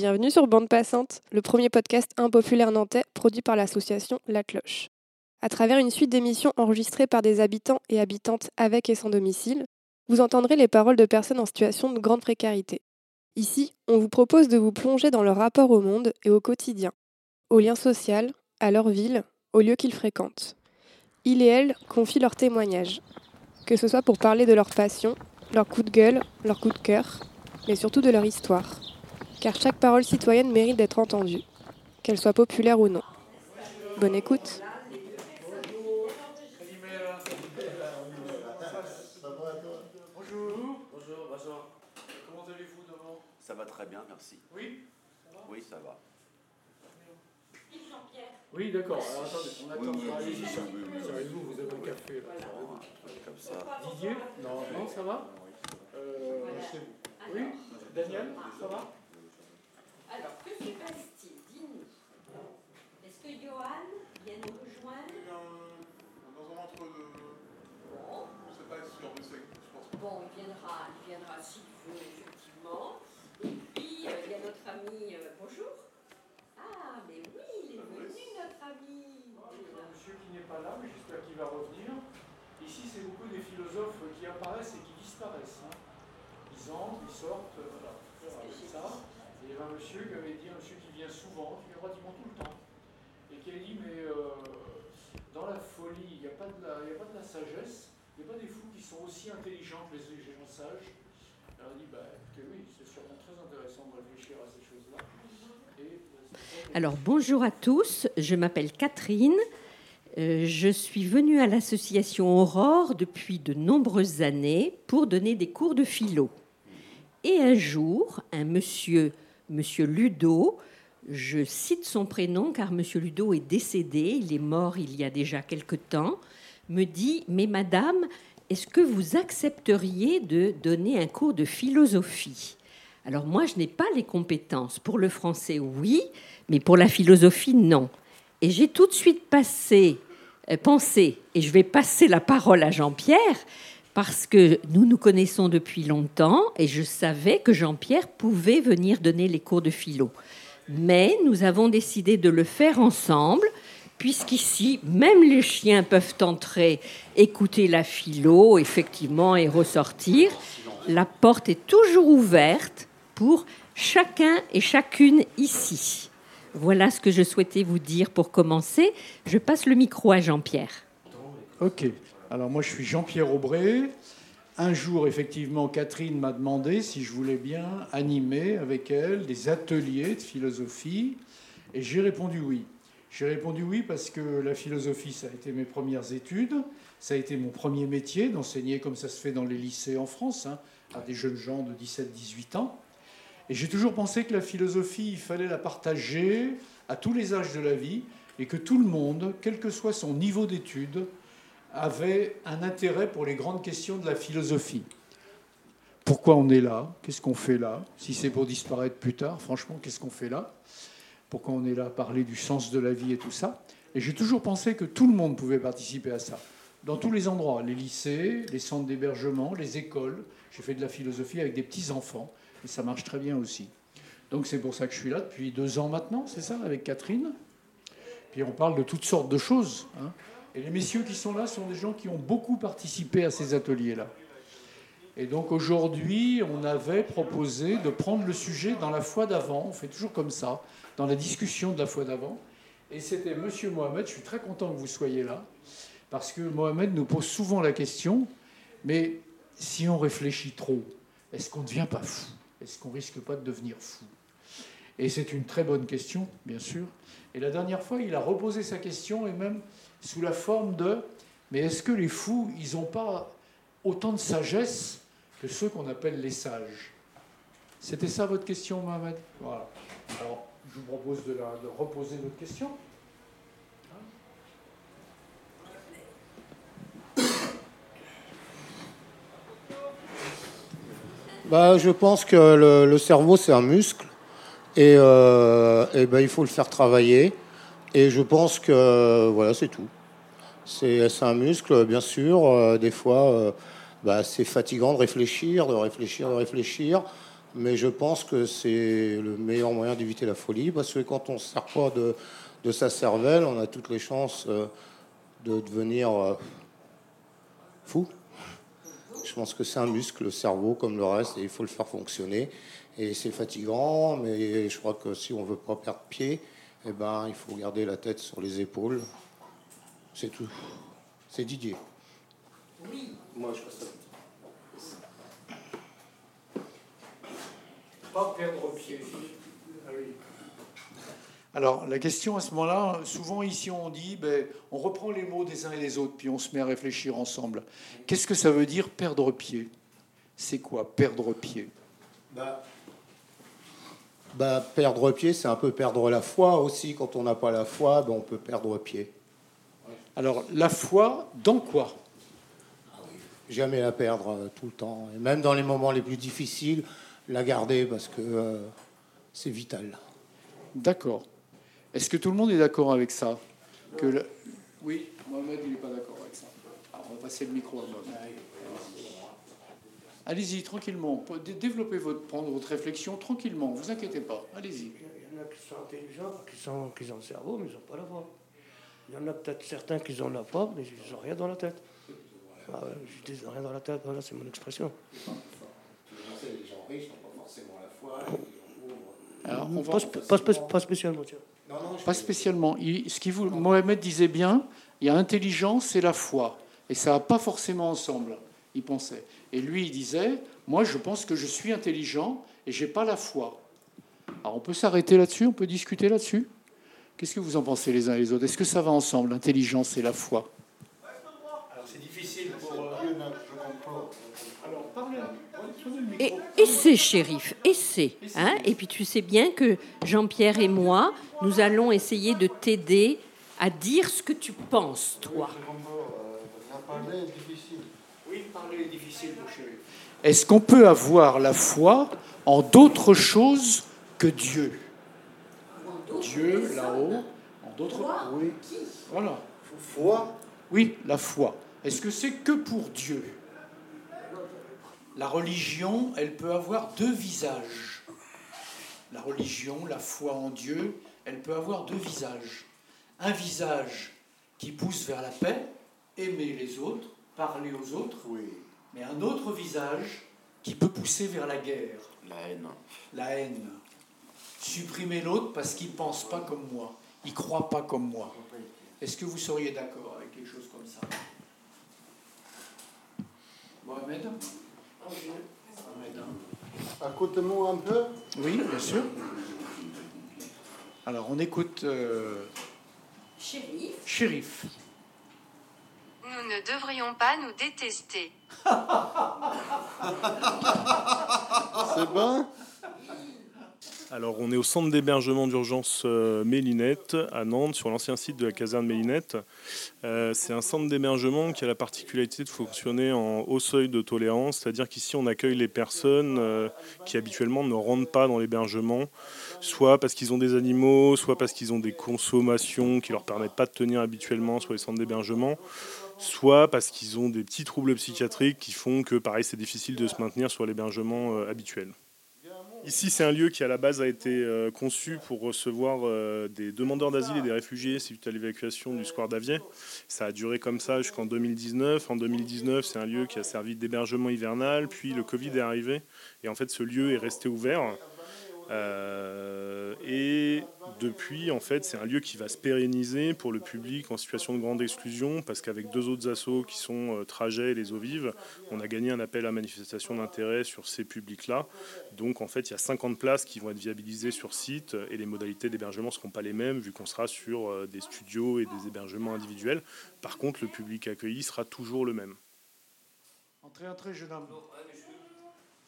Bienvenue sur Bande Passante, le premier podcast impopulaire nantais produit par l'association La Cloche. À travers une suite d'émissions enregistrées par des habitants et habitantes avec et sans domicile, vous entendrez les paroles de personnes en situation de grande précarité. Ici, on vous propose de vous plonger dans leur rapport au monde et au quotidien, au lien social, à leur ville, aux lieux qu'ils fréquentent. Ils et elles confient leurs témoignages, que ce soit pour parler de leur passion, leur coup de gueule, leur coup de cœur, mais surtout de leur histoire. Car chaque parole citoyenne mérite d'être entendue, qu'elle soit populaire ou non. Bonne écoute. Bonjour. Bonjour, bonjour. Comment allez-vous d'abord Ça va très bien, merci. Oui? Oui, ça va. Oui, d'accord. Alors attendez, on attend. Oui, oui, oui, vous vous avez un café là. Comme ça. Didier? Non, non, ça va? Euh, Oui? Daniel, ça va? Alors, que se passe-t-il? Dis-nous. Est-ce que Johan vient nous rejoindre? Dans un entre-deux. Bon, Je sais pas je pense. bon, il viendra, il viendra s'il veut, effectivement. Et puis, euh, il y a notre ami. euh, bonjour. Ah, mais oui, il est venu, notre ami. Il y a un monsieur qui n'est pas là, mais j'espère qu'il va revenir. Ici, c'est beaucoup des philosophes qui apparaissent et qui disparaissent. hein. Ils entrent, ils sortent, euh, voilà. Voilà, que c'est j'ai ça. Et il y avait un monsieur qui avait dit, un monsieur qui vient souvent, qui vient pratiquement tout le temps, et qui a dit, mais euh, dans la folie, il n'y a, pas de la- il y a pas de la sagesse, il n'y a pas des fous qui sont aussi intelligents que les gens sages. Bah, Alors bonjour à tous, je m'appelle Catherine. Euh, je suis venue à l'association Aurore depuis de nombreuses années pour donner des cours de philo. Et un jour, un monsieur, monsieur Ludo, je cite son prénom car monsieur Ludo est décédé, il est mort il y a déjà quelque temps, me dit Mais madame, est-ce que vous accepteriez de donner un cours de philosophie? Alors moi, je n'ai pas les compétences. Pour le français, oui, mais pour la philosophie, non. Et j'ai tout de suite passé, euh, pensé, et je vais passer la parole à Jean-Pierre, parce que nous nous connaissons depuis longtemps, et je savais que Jean-Pierre pouvait venir donner les cours de philo. Mais nous avons décidé de le faire ensemble, puisqu'ici, même les chiens peuvent entrer, écouter la philo, effectivement, et ressortir. La porte est toujours ouverte pour chacun et chacune ici. Voilà ce que je souhaitais vous dire pour commencer. Je passe le micro à Jean-Pierre. Ok. Alors moi, je suis Jean-Pierre Aubray. Un jour, effectivement, Catherine m'a demandé si je voulais bien animer avec elle des ateliers de philosophie. Et j'ai répondu oui. J'ai répondu oui parce que la philosophie, ça a été mes premières études. Ça a été mon premier métier d'enseigner comme ça se fait dans les lycées en France, hein, à des jeunes gens de 17-18 ans. Et j'ai toujours pensé que la philosophie, il fallait la partager à tous les âges de la vie et que tout le monde, quel que soit son niveau d'études, avait un intérêt pour les grandes questions de la philosophie. Pourquoi on est là? Qu'est-ce qu'on fait là? Si c'est pour disparaître plus tard, franchement, qu'est-ce qu'on fait là? Pourquoi on est là parler du sens de la vie et tout ça Et j'ai toujours pensé que tout le monde pouvait participer à ça. Dans tous les endroits, les lycées, les centres d'hébergement, les écoles. J'ai fait de la philosophie avec des petits-enfants, et ça marche très bien aussi. Donc c'est pour ça que je suis là depuis deux ans maintenant, c'est ça, avec Catherine. Puis on parle de toutes sortes de choses. hein. Et les messieurs qui sont là sont des gens qui ont beaucoup participé à ces ateliers-là. Et donc aujourd'hui, on avait proposé de prendre le sujet dans la fois d'avant. On fait toujours comme ça, dans la discussion de la fois d'avant. Et c'était Monsieur Mohamed. Je suis très content que vous soyez là, parce que Mohamed nous pose souvent la question. Mais si on réfléchit trop, est-ce qu'on ne devient pas fou? Est-ce qu'on risque pas de devenir fou? Et c'est une très bonne question, bien sûr. Et la dernière fois, il a reposé sa question et même sous la forme de mais est-ce que les fous, ils n'ont pas autant de sagesse que ceux qu'on appelle les sages C'était ça votre question, Mohamed? Voilà. Alors, je vous propose de, la- de reposer votre question. Bah, je pense que le, le cerveau, c'est un muscle. Et, euh, et ben, il faut le faire travailler. Et je pense que voilà, c'est tout. C'est c'est un muscle, bien sûr. Euh, des fois, euh, bah, c'est fatigant de réfléchir, de réfléchir, de réfléchir. Mais je pense que c'est le meilleur moyen d'éviter la folie, parce que quand on ne se sert pas de, de sa cervelle, on a toutes les chances euh, de devenir euh, fou. Je pense que c'est un muscle, le cerveau, comme le reste, et il faut le faire fonctionner. Et c'est fatigant, mais je crois que si on veut pas perdre pied, eh ben, il faut garder la tête sur les épaules. C'est tout. C'est Didier. Oui. Moi, je ça. Pas perdre pied. Ah Alors, la question à ce moment-là, souvent ici on dit, ben, on reprend les mots des uns et des autres, puis on se met à réfléchir ensemble. Qu'est-ce que ça veut dire perdre pied? C'est quoi perdre pied? Bah, bah, Perdre pied, c'est un peu perdre la foi aussi. Quand on n'a pas la foi, ben, on peut perdre pied. Alors, la foi, dans quoi? Jamais la perdre euh, tout le temps. Et même dans les moments les plus difficiles, la garder parce que euh, c'est vital. D'accord. Est-ce que tout le monde est d'accord avec ça? Que Oui, Mohamed, il n'est pas d'accord avec ça. Alors, on va passer le micro à Mohamed. Allez-y, tranquillement. Développez votre, prendre votre réflexion tranquillement. Vous inquiétez pas. Allez-y. Il y en a qui sont intelligents, qui, sont, qui ont le cerveau, mais ils n'ont pas la voix. Il y en a peut-être certains qui ont la voix, mais ils n'ont rien dans la tête. Ah je dis rien dans la tête, voilà, c'est mon expression. Les gens riches n'ont pas forcément la foi. Alors, on pas, pas, spécialement. pas spécialement. ce qui vous, Mohamed disait bien, il y a intelligence et la foi. Et ça va pas forcément ensemble, il pensait. Et lui, il disait, moi, je pense que je suis intelligent et j'ai pas la foi. Alors, on peut s'arrêter là-dessus, on peut discuter là-dessus? Qu'est-ce que vous en pensez les uns et les autres? Est-ce que ça va ensemble, l'intelligence et la foi? Et, c'est, shérif, et c'est. Hein et puis tu sais bien que Jean-Pierre et moi, nous allons essayer de t'aider à dire ce que tu penses, toi. Oui, parler est difficile, mon chéri. Est-ce qu'on peut avoir la foi en d'autres choses que Dieu? Dieu, là-haut, en d'autres... Oui, voilà. Foi? Oui, la foi. Est-ce que c'est que pour Dieu? La religion, elle peut avoir deux visages. La religion, la foi en Dieu, elle peut avoir deux visages. Un visage qui pousse vers la paix, aimer les autres, parler aux autres, oui. mais un autre visage qui peut pousser vers la guerre. La haine. La haine. Supprimer l'autre parce qu'il ne pense pas comme moi, il ne croit pas comme moi. Est-ce que vous seriez d'accord avec quelque chose comme ça? Mohamed? Écoute-moi un peu? Oui, bien sûr. Alors, on écoute. Euh, Shérif. Nous ne devrions pas nous détester. C'est bon? Alors, on est au centre d'hébergement d'urgence euh, Mélinette à Nantes, sur l'ancien site de la caserne Mélinette. Euh, c'est un centre d'hébergement qui a la particularité de fonctionner en haut seuil de tolérance, c'est-à-dire qu'ici on accueille les personnes euh, qui habituellement ne rentrent pas dans l'hébergement, soit parce qu'ils ont des animaux, soit parce qu'ils ont des consommations qui leur permettent pas de tenir habituellement sur les centres d'hébergement soit parce qu'ils ont des petits troubles psychiatriques qui font que, pareil, c'est difficile de se maintenir sur l'hébergement habituel. Ici, c'est un lieu qui à la base a été euh, conçu pour recevoir euh, des demandeurs d'asile et des réfugiés suite à l'évacuation du square d'Avier. Ça a duré comme ça jusqu'en 2019. En 2019, c'est un lieu qui a servi d'hébergement hivernal, puis le Covid est arrivé et en fait ce lieu est resté ouvert. Euh, et depuis, en fait, c'est un lieu qui va se pérenniser pour le public en situation de grande exclusion, parce qu'avec deux autres assos qui sont euh, Trajet et les Eaux Vives, on a gagné un appel à manifestation d'intérêt sur ces publics-là. Donc, en fait, il y a 50 places qui vont être viabilisées sur site, et les modalités d'hébergement ne seront pas les mêmes, vu qu'on sera sur euh, des studios et des hébergements individuels. Par contre, le public accueilli sera toujours le même. Entrez, entrez, jeune homme.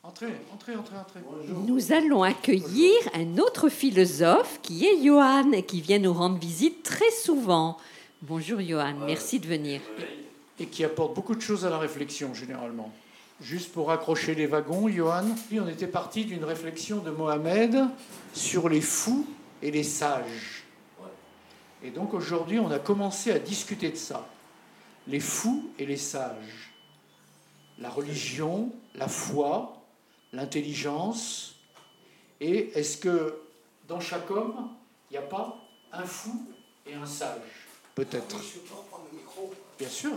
Entrez, entrez, entrez, entrez. Nous allons accueillir un autre philosophe qui est Johan, qui vient nous rendre visite très souvent. Bonjour Johan, merci de venir. Et qui apporte beaucoup de choses à la réflexion généralement. Juste pour accrocher les wagons, Johan, puis on était parti d'une réflexion de Mohamed sur les fous et les sages. Et donc aujourd'hui, on a commencé à discuter de ça. Les fous et les sages. La religion, la foi, l'intelligence, Et est-ce que dans chaque homme, il n'y a pas un fou et un sage? Peut-être. Bien sûr.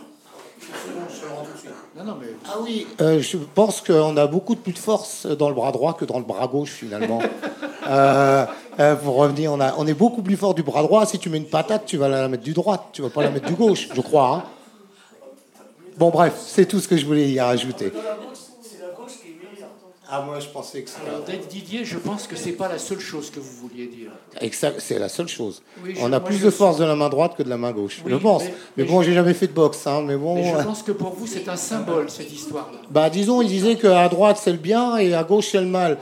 Non, non, mais Ah oui, euh, je pense qu'on a beaucoup plus de force dans le bras droit que dans le bras gauche finalement. Euh, euh, pour revenir, on, a, on est beaucoup plus fort du bras droit. Si tu mets une patate, tu vas la mettre du droit, tu vas pas la mettre du gauche, je crois. hein. Bon bref, c'est tout ce que je voulais y rajouter. Ah moi je pensais que alors d'être Didier, je pense que c'est pas la seule chose que vous vouliez dire. Exact, c'est la seule chose. Oui, je- on a plus je de force de la main droite que de la main gauche, Oui, je pense. mais- Mais, mais bon, je- j'ai jamais fait de boxe, hein, mais bon. Mais je pense que pour vous, c'est un symbole, cette histoire-là. Bah disons, il disait qu'à droite c'est le bien et à gauche c'est le mal.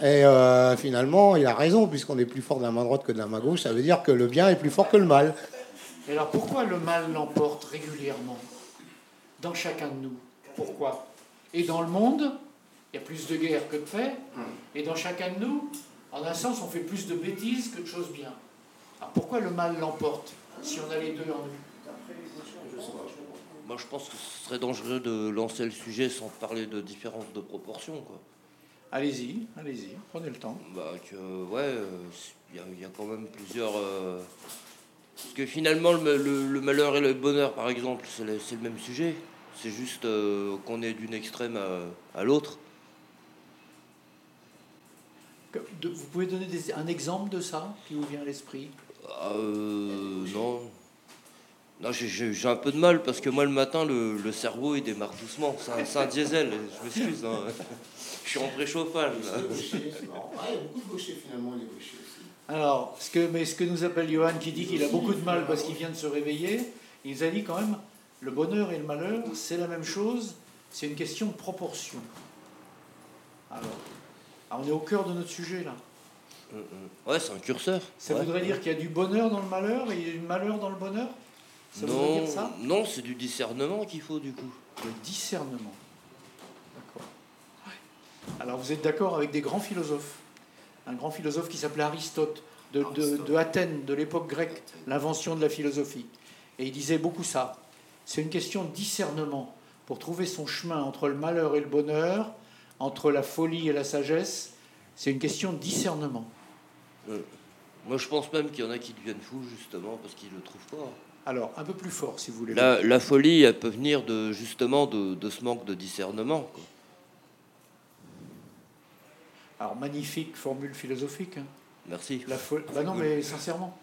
Et euh, finalement, il a raison, puisqu'on est plus fort de la main droite que de la main gauche, ça veut dire que le bien est plus fort que le mal. Et alors pourquoi le mal l'emporte régulièrement dans chacun de nous? Pourquoi? Et dans le monde, il y a plus de guerres que de paix. Et dans chacun de nous, en un sens, on fait plus de bêtises que de choses bien. Alors pourquoi le mal l'emporte si on a les deux en nous? Moi, je pense que ce serait dangereux de lancer le sujet sans parler de différence de proportion, quoi. Allez-y, allez-y, prenez le temps. Bah, que, ouais, euh, il y, a- il y a quand même plusieurs. euh, Parce que finalement, le, le- le malheur et le bonheur, par exemple, c'est le, c'est le même sujet. C'est juste euh, qu'on est d'une extrême à, à l'autre. De- Vous pouvez donner des- un exemple de ça qui vous vient à l'esprit Ah, euh, non. Non, j'ai- un peu de mal parce que moi, le matin, le, le cerveau, il démarre doucement. C'est un, diesel, je m'excuse. hein. Je suis en préchauffage. là. Alors, ce que, mais ce que nous appelle Johan qui dit qu'il a beaucoup de mal parce qu'il vient de se réveiller, il nous a dit quand même, le bonheur et le malheur, c'est la même chose, c'est une question de proportion. Alors, ah, on est au cœur de notre sujet là. Ouais, c'est un curseur. Ça ouais. voudrait dire qu'il y a du bonheur dans le malheur et il y a du malheur dans le bonheur? Ça voudrait Non, dire ça? non c'est du discernement qu'il faut du coup. Le discernement. D'accord. Ouais. Alors vous êtes d'accord avec des grands philosophes? Un grand philosophe qui s'appelait Aristote, de, de- de Athènes, de l'époque grecque, l'invention de la philosophie. Et il disait beaucoup ça. C'est une question de discernement pour trouver son chemin entre le malheur et le bonheur, entre la folie et la sagesse. C'est une question de discernement. Euh, Moi, je pense même qu'il y en a qui deviennent fous justement parce qu'ils le trouvent pas. Alors, un peu plus fort, si vous voulez. La, la folie, elle peut venir de justement de, de ce manque de discernement. quoi. Alors, magnifique formule philosophique. hein. Merci. La fo- bah non, mais sincèrement,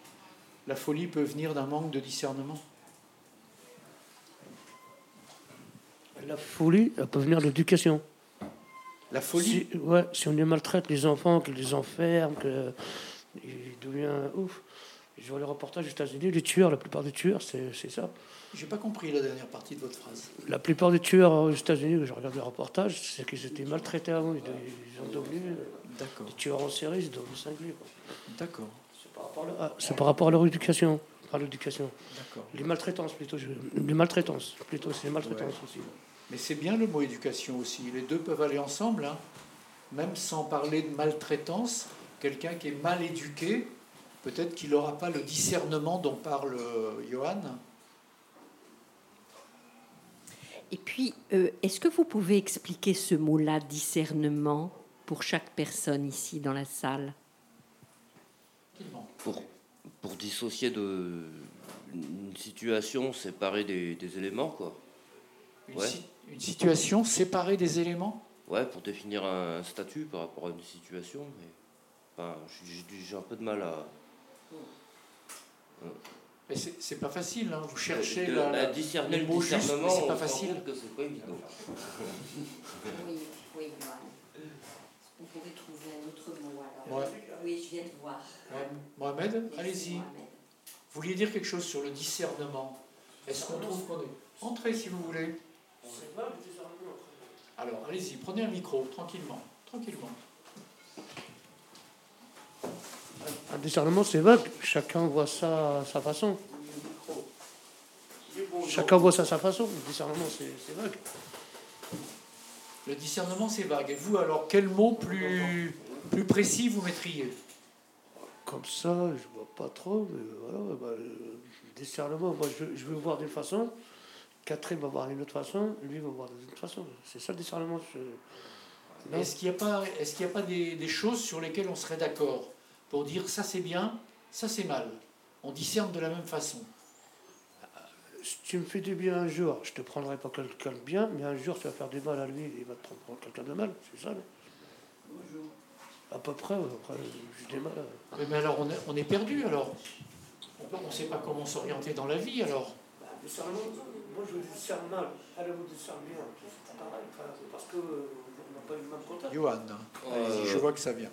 la folie peut venir d'un manque de discernement. La folie, elle peut venir de l'éducation. La folie Si, ouais, si on les maltraite, les enfants, qu'ils les enferme, que il devient ouf. Je vois les reportages aux États-Unis, les tueurs, la plupart des tueurs, c'est ça. J'ai pas compris la dernière partie de votre phrase. La plupart des tueurs aux États-Unis, je regarde les reportages, c'est qu'ils étaient maltraités avant. Ils, ils ont devenu D'accord, des tueurs en série, ils sont devenus cinglés. d'accord, C'est par, rapport à leur- ah, c'est par rapport à leur éducation. À l'éducation. d'accord. Les maltraitances plutôt. je- Les maltraitances plutôt, c'est les maltraitances aussi. Mais c'est bien le mot éducation aussi. Les deux peuvent aller ensemble, hein. même sans parler de maltraitance. Quelqu'un qui est mal éduqué, peut-être qu'il n'aura pas le discernement dont parle euh, Johan. Et puis, euh, est-ce que vous pouvez expliquer ce mot-là, discernement, pour chaque personne ici dans la salle? Pour, pour dissocier de une situation, séparer des, des éléments, quoi. Une, Ouais. si- une situation séparée des éléments Ouais, pour définir un statut par rapport à une situation. Mais, enfin, j'ai- un peu de mal à. Mais c'est c'est pas facile, hein. vous cherchez de- la, à la- discerner le discernement. c'est pas facile. que c'est pas évident. Oui, oui, On pourrait trouver un autre mot alors. Ouais. Oui, je viens de voir. Ouais. Mohamed, allez-y. Vous vouliez dire quelque chose sur le discernement? Est-ce qu'on trouve qu'on est Entrez si vous voulez? Alors, allez-y, prenez un micro, tranquillement. Tranquillement. Un discernement, c'est vague. Chacun voit ça à sa façon. Chacun voit ça à sa façon. Le discernement, c'est vague. Le discernement, c'est vague. Et vous, alors, quel mot plus, plus précis vous mettriez? Comme ça, je vois pas trop. Mais voilà, bah, le discernement, moi, je, je veux voir d'une façon. Catherine va voir d'une autre façon. Lui va voir d'une autre façon. C'est ça le discernement. je-. Est-ce qu'il n'y a pas, est-ce qu'il y a pas des, des choses sur lesquelles on serait d'accord pour dire ça c'est bien, ça c'est mal? On discerne de la même façon. Si tu me fais du bien un jour, je te prendrai pour quelqu'un de bien, mais un jour tu vas faire du mal à lui et il va te prendre pour quelqu'un de mal, c'est ça non? À peu près, après, j'ai des mal. Mais, mais alors on est, on est perdu alors. On ne sait pas comment s'orienter dans la vie alors. Bah, discernement, moi je discerne mal, elle vous discerne bien, c'est pas pareil, parce que euh, on n'a pas eu le même contact. Johan, Euh, allez-y, je vois que ça vient.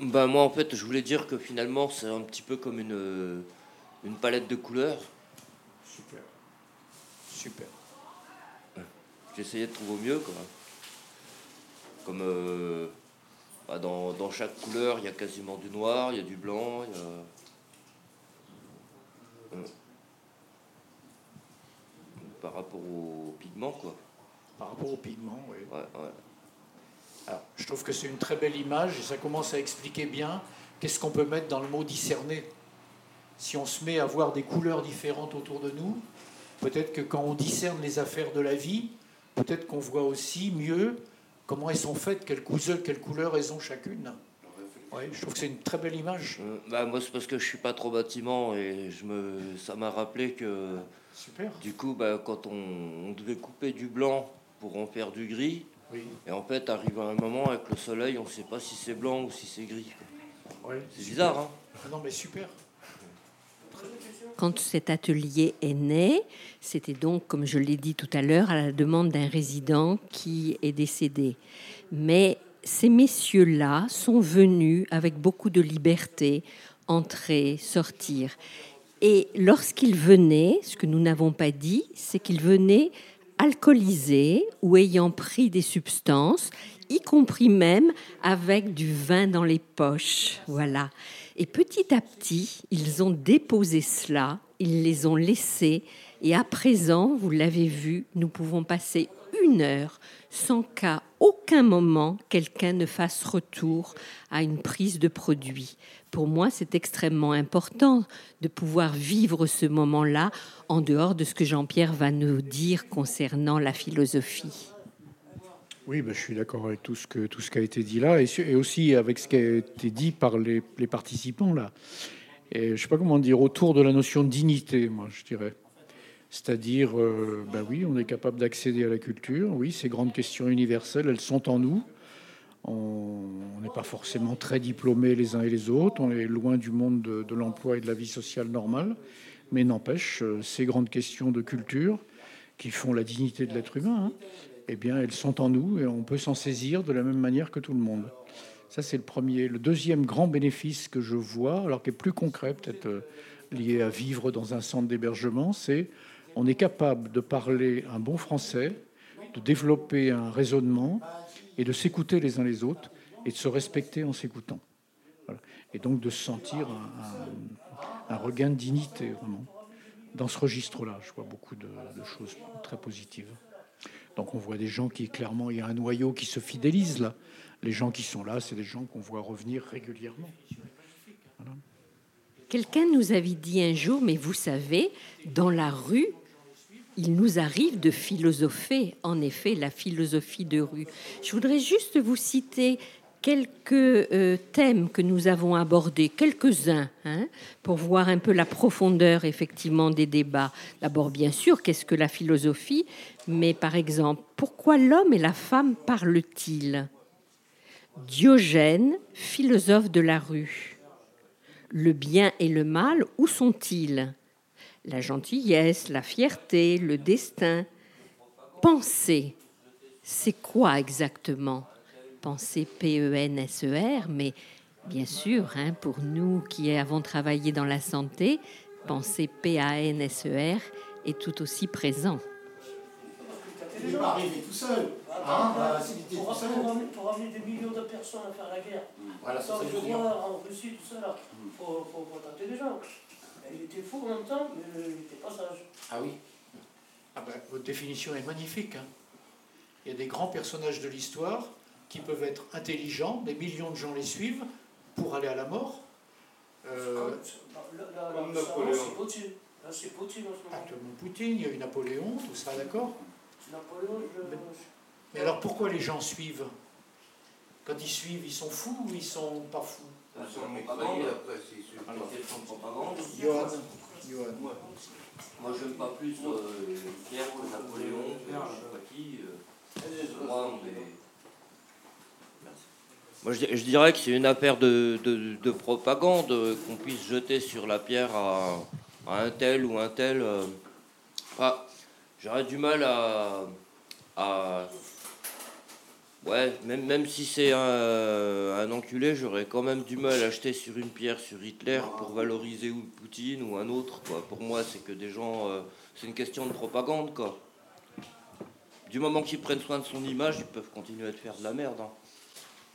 Bah moi en fait je voulais dire que finalement c'est un petit peu comme une, euh, une palette de couleurs. Super. Super. J'essayais de trouver au mieux quoi. Comme euh, bah, dans, dans chaque couleur il y a quasiment du noir, il y a du blanc, il y a... Euh. Par rapport aux pigments quoi. Par rapport aux pigments, oui. Ouais, ouais. Alors, je trouve que c'est une très belle image et ça commence à expliquer bien qu'est-ce qu'on peut mettre dans le mot discerner. Si on se met à voir des couleurs différentes autour de nous, peut-être que quand on discerne les affaires de la vie, peut-être qu'on voit aussi mieux comment elles sont faites, quelles couleurs, quelles couleurs elles ont chacune. Ouais, je trouve que c'est une très belle image. Euh, bah, moi c'est parce que je suis pas trop bâtiment et je me, ça m'a rappelé que Super. du coup bah, quand on, on devait couper du blanc pour en faire du gris, Oui. Et en fait, arrive à un moment avec le soleil, on ne sait pas si c'est blanc ou si c'est gris. Ouais, C'est super. bizarre, hein Ah Non, mais super. Quand cet atelier est né, c'était donc, comme je l'ai dit tout à l'heure, à la demande d'un résident qui est décédé. Mais ces messieurs-là sont venus avec beaucoup de liberté, entrer, sortir. Et lorsqu'ils venaient, ce que nous n'avons pas dit, c'est qu'ils venaient alcoolisés ou ayant pris des substances, y compris même avec du vin dans les poches. Voilà. Et petit à petit, ils ont déposé cela, ils les ont laissés, et à présent, vous l'avez vu, nous pouvons passer une heure sans qu'à aucun moment quelqu'un ne fasse retour à une prise de produit. Pour moi, c'est extrêmement important de pouvoir vivre ce moment-là en dehors de ce que Jean-Pierre va nous dire concernant la philosophie. Oui, ben, je suis d'accord avec tout ce, que, tout ce qui a été dit là, et, aussi avec ce qui a été dit par les, les participants là. Et je ne sais pas comment dire, autour de la notion de dignité, moi, je dirais. C'est-à-dire, ben oui, on est capable d'accéder à la culture, oui, ces grandes questions universelles, elles sont en nous. On n'est pas forcément très diplômés les uns et les autres, on est loin du monde de, de l'emploi et de la vie sociale normale, mais n'empêche, euh, ces grandes questions de culture qui font la dignité de l'être humain, hein, eh bien, elles sont en nous et on peut s'en saisir de la même manière que tout le monde. Ça, c'est le premier. Le deuxième grand bénéfice que je vois, alors qui est plus concret, peut-être euh, lié à vivre dans un centre d'hébergement, c'est on est capable de parler un bon français, de développer un raisonnement et de s'écouter les uns les autres et de se respecter en s'écoutant. Et donc de se sentir un, regain de dignité, vraiment. Dans ce registre-là, je vois beaucoup de choses très positives. Donc on voit des gens qui, clairement, il y a un noyau qui se fidélise là. Les gens qui sont là, c'est des gens qu'on voit revenir régulièrement. Quelqu'un nous avait dit un jour, mais vous savez, dans la rue, il nous arrive de philosopher, en effet, la philosophie de rue. Je voudrais juste vous citer quelques euh, thèmes que nous avons abordés, quelques-uns, hein, pour voir un peu la profondeur, effectivement, des débats. D'abord, bien sûr, qu'est-ce que la philosophie? Mais par exemple, pourquoi l'homme et la femme parlent-ils? Diogène, philosophe de la rue. Le bien et le mal, où sont-ils? La gentillesse, la fierté, le destin. Penser, c'est quoi exactement? Penser P-E-N-S-E-R, mais bien sûr, hein, pour nous qui avons travaillé dans la santé, penser P-A-N-S-E-R est tout aussi présent. Il pas arrivé tout seul. Hein, était Pour, tout seul. pour ramener, des millions de personnes à faire la guerre. Voilà, ça, Ça, c'est je vois en Russie, tout ça là. Faut, faut, faut tenter des gens. Il était fou en même temps, mais il était pas sage. Ah oui. Ah ben, votre définition est magnifique. hein. Il y a des grands personnages de l'histoire qui peuvent être intelligents, des millions de gens les suivent pour aller à la mort. Euh, Comme Napoléon. c'est Poutine. Là, c'est Poutine en ce moment. actuellement Poutine, il y a eu Napoléon, tout ça, d'accord Napoléon, je. Mais alors pourquoi les gens suivent? Quand ils suivent, ils sont fous ou ils sont pas fous? Ils sont propagande, après, c'est sur Alors. une question de propagande. Johan, Johan. Moi, j'aime pas plus euh, Pierre que Napoléon, que je sais pas qui. euh, moi, on est- Moi, je, je dirais que c'est une affaire de, de- de propagande euh, qu'on puisse jeter sur la pierre à, à un tel ou un tel. euh. Enfin, j'aurais du mal à, à- ouais, même, même si c'est un, un enculé, j'aurais quand même du mal à jeter sur une pierre sur Hitler pour valoriser ou Poutine ou un autre. Pour moi, c'est que des gens, euh, c'est une question de propagande, quoi. Du moment qu'ils prennent soin de son image, ils peuvent continuer à te faire de la merde. hein.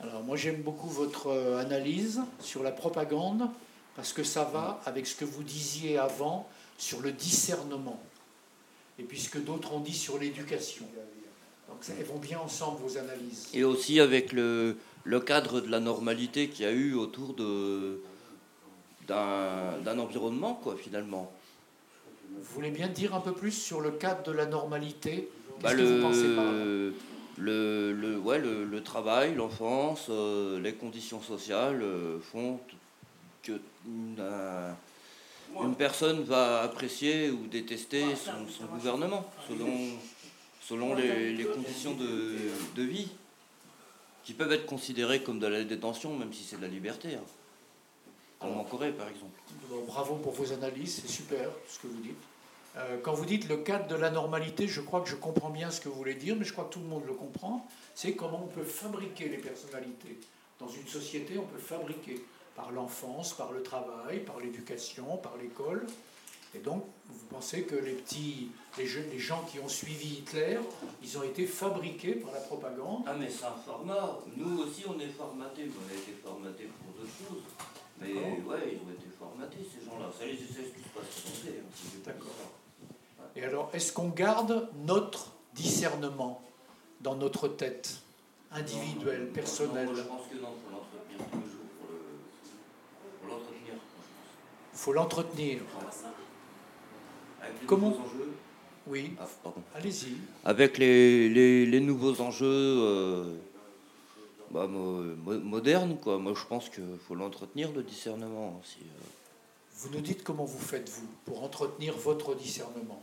Alors moi j'aime beaucoup votre euh, analyse sur la propagande parce que ça va avec ce que vous disiez avant sur le discernement et puis ce que d'autres ont dit sur l'éducation. Donc ça- elles vont bien ensemble vos analyses. Et aussi avec le, le cadre de la normalité qu'il y a eu autour de d'un d'un environnement, quoi, finalement. Vous voulez bien dire un peu plus sur le cadre de la normalité? Bah, Qu'est-ce que vous pensez par là? le, le, le, ouais, le, le travail, l'enfance, euh, les conditions sociales euh, font que une, un- une personne va apprécier ou détester son, son gouvernement selon, selon les, conditions de, vie qui peuvent être considérées comme de la détention, même si c'est de la liberté. hein. Comme en Corée, par exemple. Bravo pour vos analyses, c'est super ce que vous dites. Euh, quand vous dites le cadre de la normalité, je crois que je comprends bien ce que vous voulez dire, mais je crois que tout le monde le comprend. C'est comment on peut fabriquer les personnalités. Dans une société, on peut fabriquer par l'enfance, par le travail, par l'éducation, par l'école. Et donc, vous pensez que les petits, les jeunes, les gens qui ont suivi Hitler, ils ont été fabriqués par la propagande. Ah mais c'est un format. Nous aussi on est formatés, mais on a été formatés pour d'autres choses. Mais ouais, ils ont été formatés ces gens-là. Ça les c'est ce qui se passe hein, ça. Et alors, est-ce qu'on garde notre discernement dans notre tête, individuelle, Non, personnelle moi, je pense que non, pour l'entretenir tous les jours, pour le- pour l'entretenir. Il faut l'entretenir. Avec Comment enjeux. Oui, Ah, allez-y. Avec les, les, les nouveaux enjeux euh, bah, mo- mo- modernes, quoi. Moi je pense qu'il faut l'entretenir le discernement aussi. euh. Vous nous dites comment vous faites, vous, pour entretenir votre discernement.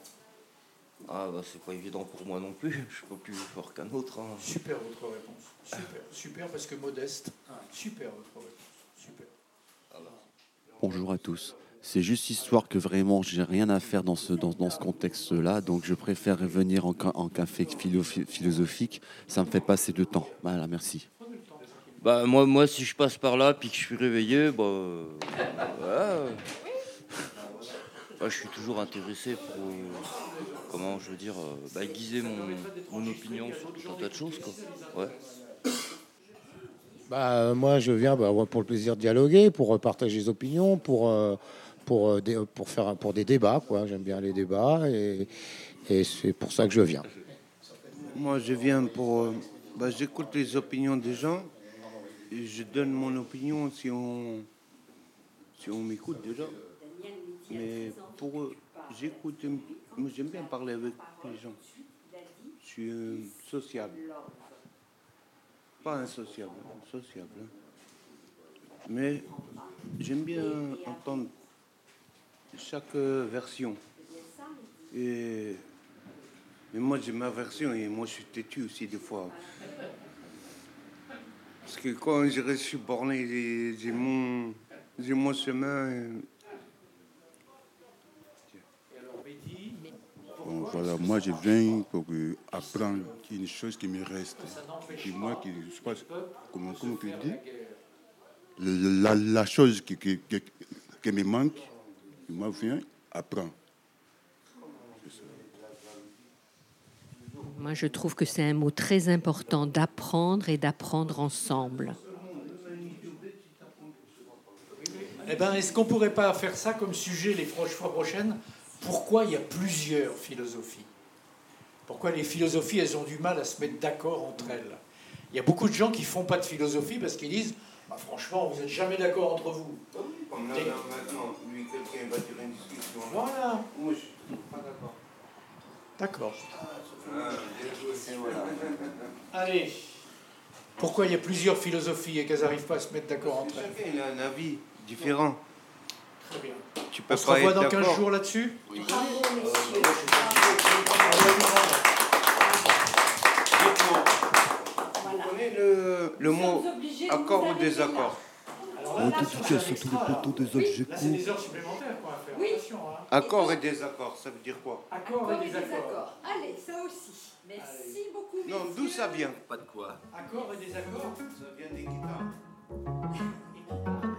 Ah bah c'est pas évident pour moi non plus, je suis pas plus fort qu'un autre. hein. Super votre réponse. Super, super parce que modeste. Super votre réponse. Super. Bonjour à tous. C'est juste histoire que vraiment j'ai rien à faire dans ce, dans, dans ce contexte-là, donc je préfère venir en, en café philo- philosophique. Ça me fait passer de temps. Voilà, merci. Bah moi, moi si je passe par là puis que je suis réveillé, bah euh. Bah, je suis toujours intéressé pour euh, comment je veux dire euh, bah, aiguiser mon, mon opinion sur tout un tas de choses quoi. Ouais. Bah, moi, je viens bah, pour le plaisir de dialoguer, pour partager les opinions, pour, euh, pour, euh, pour, faire, pour des débats. quoi. J'aime bien les débats et, c'est pour ça que je viens. Moi, je viens pour. euh, bah, J'écoute les opinions des gens et je donne mon opinion si on, si on m'écoute déjà. Mais pour eux, j'écoute. Moi, j'aime bien parler avec les gens. Je suis euh, sociable. Pas insociable, sociable. hein. Mais j'aime bien entendre chaque euh, version. Et mais moi, j'ai ma version et moi, je suis têtu aussi des fois. Parce que quand je reste, borné, j'ai- mon, chemin. Bon, voilà, moi je viens pour apprendre une chose qui me reste. Et moi, qui, je sais comment, comment tu dis, la, la chose qui, qui- qui me manque, moi je viens apprendre. Moi, je trouve que c'est un mot très important d'apprendre et d'apprendre ensemble. Eh ben, est-ce qu'on pourrait pas faire ça comme sujet les proches fois prochaines? Pourquoi il y a plusieurs philosophies? Pourquoi les philosophies, elles ont du mal à se mettre d'accord entre elles? Il y a beaucoup de gens qui font pas de philosophie parce qu'ils disent Bah, franchement, vous n'êtes jamais d'accord entre vous. Comme là, Et- là, maintenant, lui, quelqu'un va dire une discussion. Voilà. Moi, je suis pas d'accord. D'accord. Ah. Allez. Pourquoi il y a plusieurs philosophies et qu'elles n'arrivent pas à se mettre d'accord entre elles Chacun il a un avis différent. Très bien. Tu peux On se revoit dans 15 d'accord. jours là-dessus? Vous connaissez le, le mot accord ou désaccord En dédicace à tous les poteaux des. Là, c'est des heures supplémentaires qu'on va faire. Attention, hein. Accord et désaccord, ça veut dire quoi? Accord et désaccord. Allez, ça aussi. Merci beaucoup. Non, d'où ça vient? Pas de quoi. Accord et désaccord Ça vient des guitares.